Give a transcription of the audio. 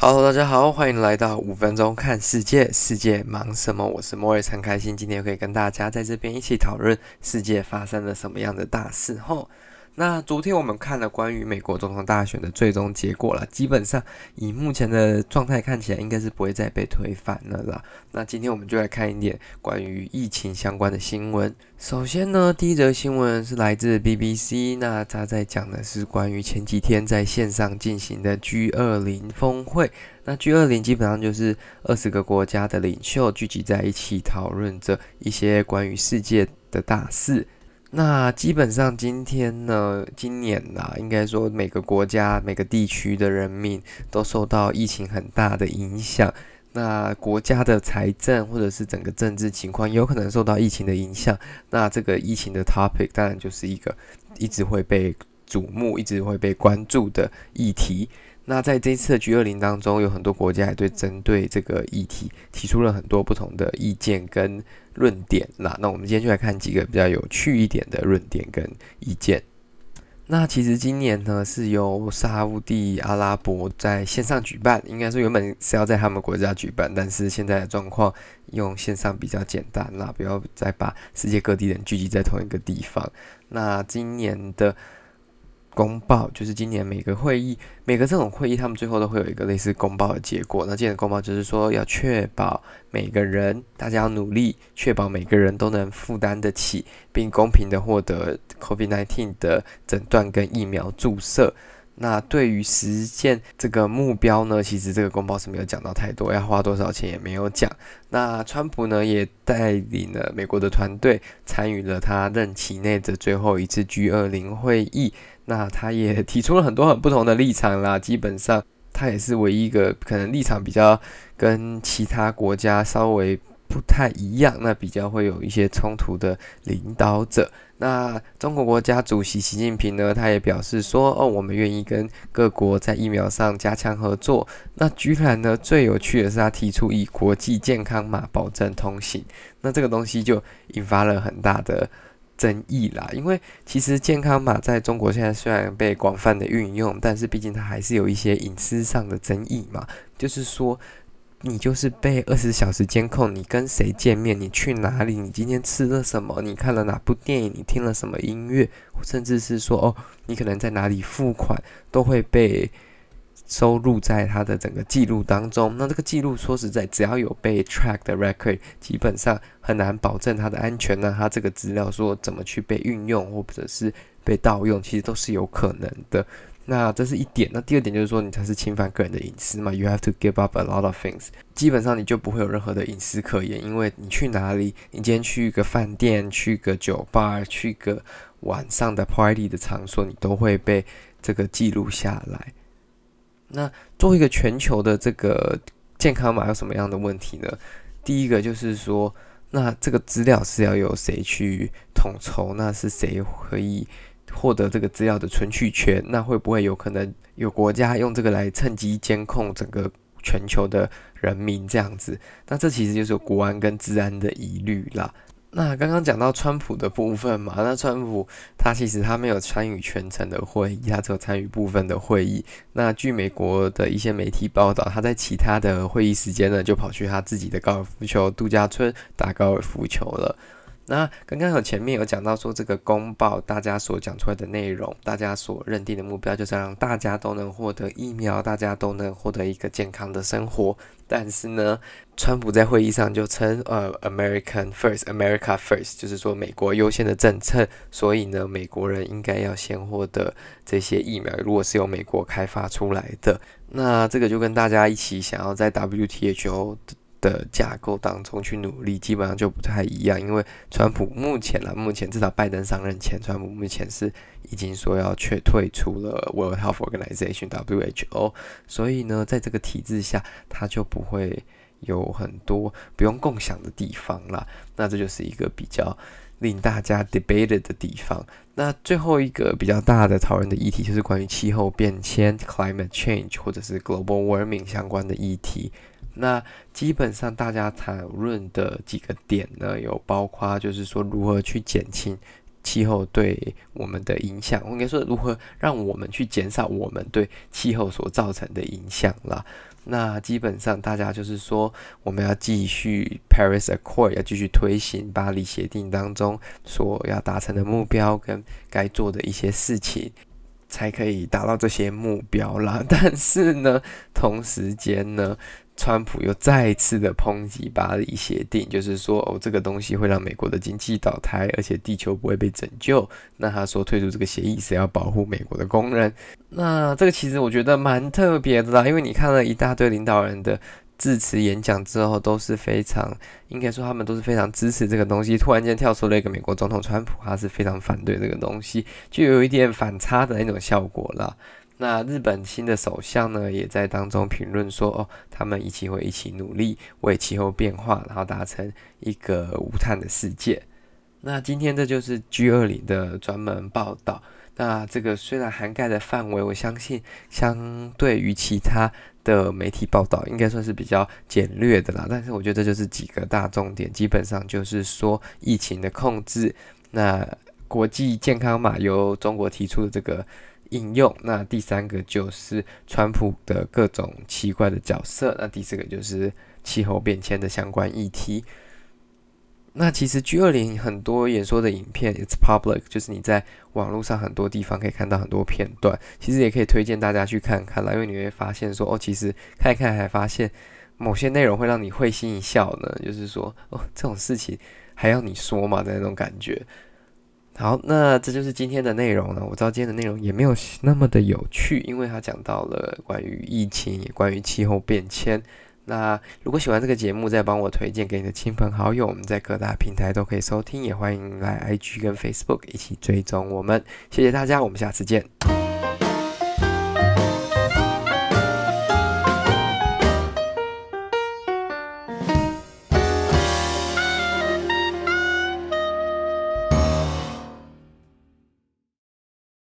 好大家好，欢迎来到五分钟看世界。世界忙什么？我是莫瑞，很开心今天可以跟大家在这边一起讨论世界发生了什么样的大事。后。那昨天我们看了关于美国总统大选的最终结果了，基本上以目前的状态看起来，应该是不会再被推翻了啦。那今天我们就来看一点关于疫情相关的新闻。首先呢，第一则新闻是来自 BBC，那他在讲的是关于前几天在线上进行的 G20 峰会。那 G20 基本上就是二十个国家的领袖聚集在一起，讨论着一些关于世界的大事。那基本上今天呢，今年呐，应该说每个国家、每个地区的人民都受到疫情很大的影响。那国家的财政或者是整个政治情况有可能受到疫情的影响。那这个疫情的 topic 当然就是一个一直会被瞩目、一直会被关注的议题。那在这次的 G20 当中，有很多国家也对针对这个议题提出了很多不同的意见跟论点。那那我们今天就来看几个比较有趣一点的论点跟意见。那其实今年呢是由沙乌地阿拉伯在线上举办，应该说原本是要在他们国家举办，但是现在的状况用线上比较简单啦，不要再把世界各地人聚集在同一个地方。那今年的。公报就是今年每个会议，每个这种会议，他们最后都会有一个类似公报的结果。那今年的公报就是说，要确保每个人，大家要努力，确保每个人都能负担得起，并公平地获得 COVID-19 的诊断跟疫苗注射。那对于实现这个目标呢，其实这个公报是没有讲到太多，要花多少钱也没有讲。那川普呢，也带领了美国的团队参与了他任期内的最后一次 G20 会议。那他也提出了很多很不同的立场啦，基本上他也是唯一一个可能立场比较跟其他国家稍微不太一样，那比较会有一些冲突的领导者。那中国国家主席习近平呢，他也表示说，哦，我们愿意跟各国在疫苗上加强合作。那居然呢，最有趣的是他提出以国际健康码保证通行，那这个东西就引发了很大的。争议啦，因为其实健康码在中国现在虽然被广泛的运用，但是毕竟它还是有一些隐私上的争议嘛。就是说，你就是被二十小时监控，你跟谁见面，你去哪里，你今天吃了什么，你看了哪部电影，你听了什么音乐，甚至是说哦，你可能在哪里付款，都会被。收录在他的整个记录当中，那这个记录说实在，只要有被 track 的 record，基本上很难保证它的安全呢。它这个资料说怎么去被运用，或者是被盗用，其实都是有可能的。那这是一点。那第二点就是说，你才是侵犯个人的隐私嘛。You have to give up a lot of things。基本上你就不会有任何的隐私可言，因为你去哪里，你今天去一个饭店、去个酒吧、去个晚上的 party 的场所，你都会被这个记录下来。那作为一个全球的这个健康码有什么样的问题呢？第一个就是说，那这个资料是要由谁去统筹？那是谁可以获得这个资料的存取权？那会不会有可能有国家用这个来趁机监控整个全球的人民这样子？那这其实就是国安跟治安的疑虑啦。那刚刚讲到川普的部分嘛，那川普他其实他没有参与全程的会议，他只有参与部分的会议。那据美国的一些媒体报道，他在其他的会议时间呢，就跑去他自己的高尔夫球度假村打高尔夫球了。那刚刚有前面有讲到说，这个公报大家所讲出来的内容，大家所认定的目标，就是让大家都能获得疫苗，大家都能获得一个健康的生活。但是呢，川普在会议上就称，呃，American First，America First，就是说美国优先的政策。所以呢，美国人应该要先获得这些疫苗，如果是由美国开发出来的，那这个就跟大家一起想要在 WTO 的架构当中去努力，基本上就不太一样。因为川普目前呢，目前至少拜登上任前，川普目前是已经说要却退出了 World Health Organization WHO，所以呢，在这个体制下，他就不会有很多不用共享的地方啦。那这就是一个比较令大家 debated 的地方。那最后一个比较大的讨论的议题，就是关于气候变迁 （climate change） 或者是 global warming 相关的议题。那基本上大家讨论的几个点呢，有包括就是说如何去减轻气候对我们的影响，我应该说如何让我们去减少我们对气候所造成的影响啦。那基本上大家就是说，我们要继续 Paris Accord，要继续推行巴黎协定当中所要达成的目标跟该做的一些事情，才可以达到这些目标啦。但是呢，同时间呢。川普又再次的抨击巴黎协定，就是说哦，这个东西会让美国的经济倒台，而且地球不会被拯救。那他说退出这个协议是要保护美国的工人。那这个其实我觉得蛮特别的啦，因为你看了一大堆领导人的致辞演讲之后，都是非常应该说他们都是非常支持这个东西。突然间跳出了一个美国总统川普，他是非常反对这个东西，就有一点反差的那种效果啦。那日本新的首相呢，也在当中评论说，哦，他们一起会一起努力为气候变化，然后达成一个无碳的世界。那今天这就是 G20 的专门报道。那这个虽然涵盖的范围，我相信相对于其他的媒体报道，应该算是比较简略的啦。但是我觉得这就是几个大重点，基本上就是说疫情的控制，那国际健康码由中国提出的这个。应用。那第三个就是川普的各种奇怪的角色，那第四个就是气候变迁的相关议题。那其实 G20 很多演说的影片，It's public，就是你在网络上很多地方可以看到很多片段，其实也可以推荐大家去看看啦，因为你会发现说，哦，其实看一看还发现某些内容会让你会心一笑呢，就是说，哦，这种事情还要你说嘛的那种感觉。好，那这就是今天的内容了。我知道今天的内容也没有那么的有趣，因为他讲到了关于疫情，也关于气候变迁。那如果喜欢这个节目，再帮我推荐给你的亲朋好友。我们在各大平台都可以收听，也欢迎来 IG 跟 Facebook 一起追踪我们。谢谢大家，我们下次见。